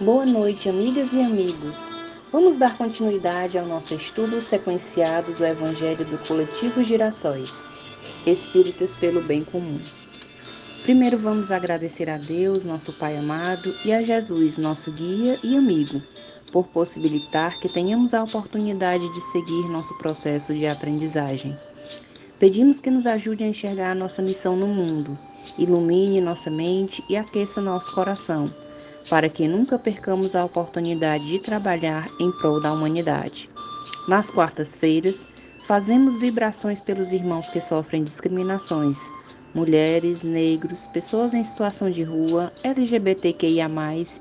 Boa noite, amigas e amigos. Vamos dar continuidade ao nosso estudo sequenciado do Evangelho do Coletivo Girassóis, Espíritas pelo Bem Comum. Primeiro vamos agradecer a Deus, nosso Pai amado, e a Jesus, nosso guia e amigo, por possibilitar que tenhamos a oportunidade de seguir nosso processo de aprendizagem. Pedimos que nos ajude a enxergar a nossa missão no mundo, ilumine nossa mente e aqueça nosso coração para que nunca percamos a oportunidade de trabalhar em prol da humanidade. Nas quartas-feiras, fazemos vibrações pelos irmãos que sofrem discriminações, mulheres, negros, pessoas em situação de rua, LGBTQIA,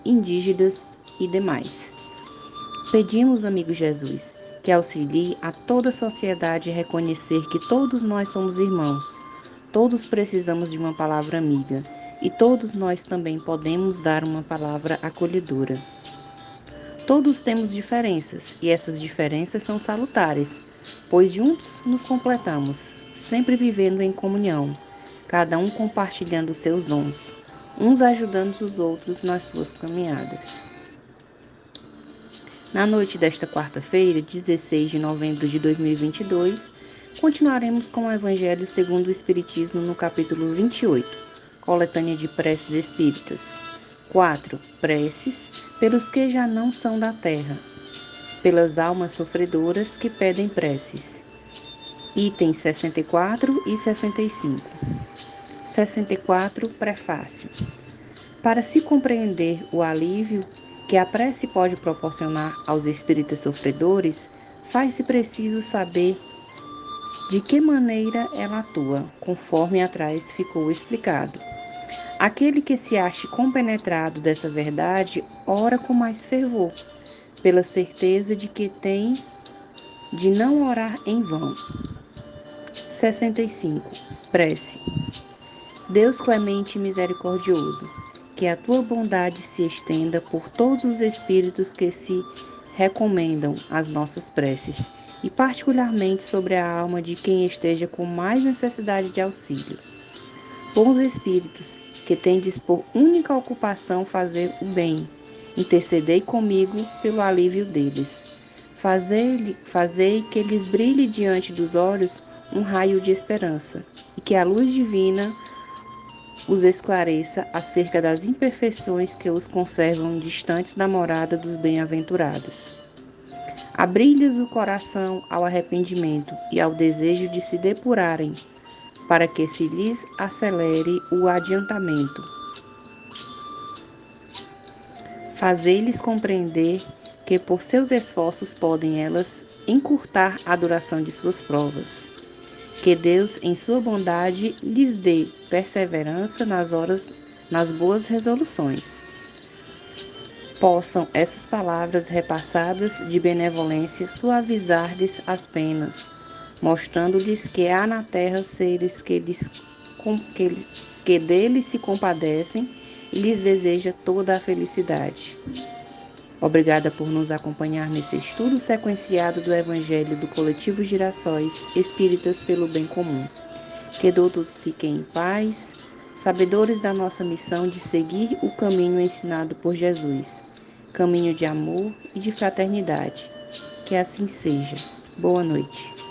indígenas e demais. Pedimos, amigo Jesus, que auxilie a toda a sociedade a reconhecer que todos nós somos irmãos, todos precisamos de uma palavra amiga e todos nós também podemos dar uma palavra acolhedora. Todos temos diferenças e essas diferenças são salutares, pois juntos nos completamos, sempre vivendo em comunhão, cada um compartilhando seus dons, uns ajudando os outros nas suas caminhadas. Na noite desta quarta-feira, 16 de novembro de 2022, continuaremos com o Evangelho segundo o Espiritismo no capítulo 28 coletânea de preces espíritas. 4. Preces pelos que já não são da terra, pelas almas sofredoras que pedem preces. Itens 64 e 65. 64. Prefácio. Para se compreender o alívio que a prece pode proporcionar aos espíritas sofredores, faz-se preciso saber de que maneira ela atua, conforme atrás ficou explicado. Aquele que se ache compenetrado dessa verdade, ora com mais fervor, pela certeza de que tem de não orar em vão. 65. Prece. Deus clemente e misericordioso, que a tua bondade se estenda por todos os espíritos que se recomendam às nossas preces, e particularmente sobre a alma de quem esteja com mais necessidade de auxílio. Bons espíritos, que tendes por única ocupação fazer o bem, intercedei comigo pelo alívio deles. Fazei, fazei que lhes brilhe diante dos olhos um raio de esperança, e que a luz divina os esclareça acerca das imperfeições que os conservam distantes da morada dos bem-aventurados. Abri-lhes o coração ao arrependimento e ao desejo de se depurarem para que se lhes acelere o adiantamento. Fazei-lhes compreender que por seus esforços podem elas encurtar a duração de suas provas. Que Deus, em sua bondade, lhes dê perseverança nas horas, nas boas resoluções. Possam essas palavras repassadas de benevolência suavizar-lhes as penas, mostrando-lhes que há na terra seres que, lhes, que, que deles se compadecem e lhes deseja toda a felicidade. Obrigada por nos acompanhar nesse estudo sequenciado do Evangelho do Coletivo Girassóis Espíritas pelo Bem Comum. Que todos fiquem em paz, sabedores da nossa missão de seguir o caminho ensinado por Jesus, caminho de amor e de fraternidade. Que assim seja. Boa noite.